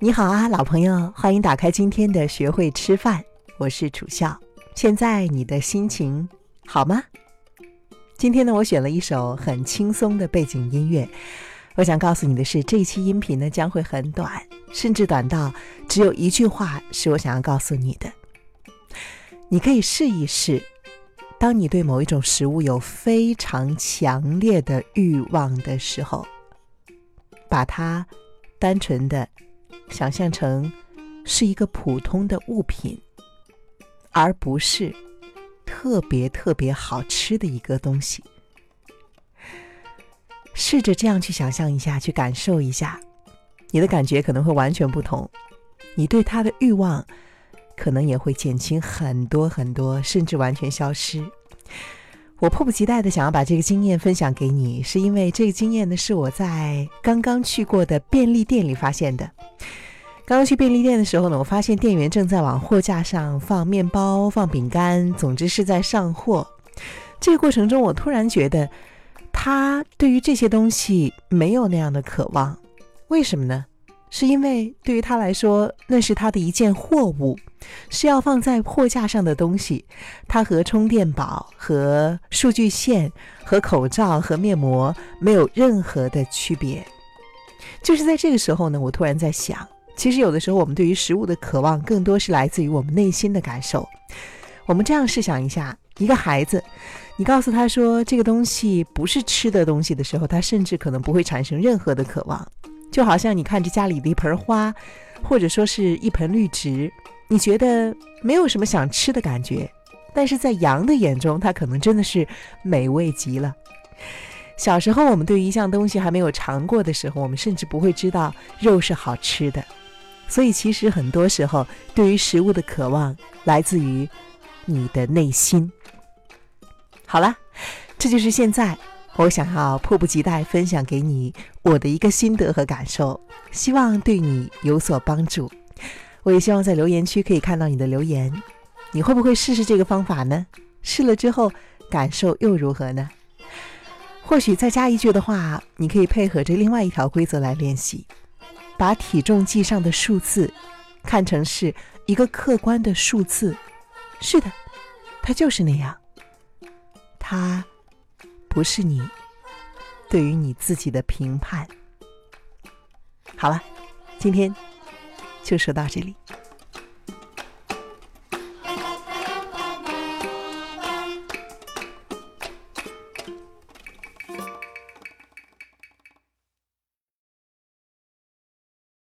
你好啊，老朋友，欢迎打开今天的学会吃饭，我是楚笑。现在你的心情好吗？今天呢，我选了一首很轻松的背景音乐。我想告诉你的是，这一期音频呢将会很短，甚至短到只有一句话是我想要告诉你的。你可以试一试，当你对某一种食物有非常强烈的欲望的时候，把它单纯的。想象成是一个普通的物品，而不是特别特别好吃的一个东西。试着这样去想象一下，去感受一下，你的感觉可能会完全不同，你对它的欲望可能也会减轻很多很多，甚至完全消失。我迫不及待的想要把这个经验分享给你，是因为这个经验呢是我在刚刚去过的便利店里发现的。刚刚去便利店的时候呢，我发现店员正在往货架上放面包、放饼干，总之是在上货。这个过程中，我突然觉得他对于这些东西没有那样的渴望。为什么呢？是因为对于他来说，那是他的一件货物，是要放在货架上的东西。它和充电宝、和数据线、和口罩、和面膜没有任何的区别。就是在这个时候呢，我突然在想。其实有的时候，我们对于食物的渴望更多是来自于我们内心的感受。我们这样试想一下，一个孩子，你告诉他说这个东西不是吃的东西的时候，他甚至可能不会产生任何的渴望。就好像你看着家里的一盆花，或者说是一盆绿植，你觉得没有什么想吃的感觉，但是在羊的眼中，它可能真的是美味极了。小时候，我们对于一项东西还没有尝过的时候，我们甚至不会知道肉是好吃的。所以，其实很多时候，对于食物的渴望来自于你的内心。好了，这就是现在我想要迫不及待分享给你我的一个心得和感受，希望对你有所帮助。我也希望在留言区可以看到你的留言。你会不会试试这个方法呢？试了之后感受又如何呢？或许再加一句的话，你可以配合着另外一条规则来练习。把体重计上的数字看成是一个客观的数字，是的，它就是那样。它不是你对于你自己的评判。好了，今天就说到这里。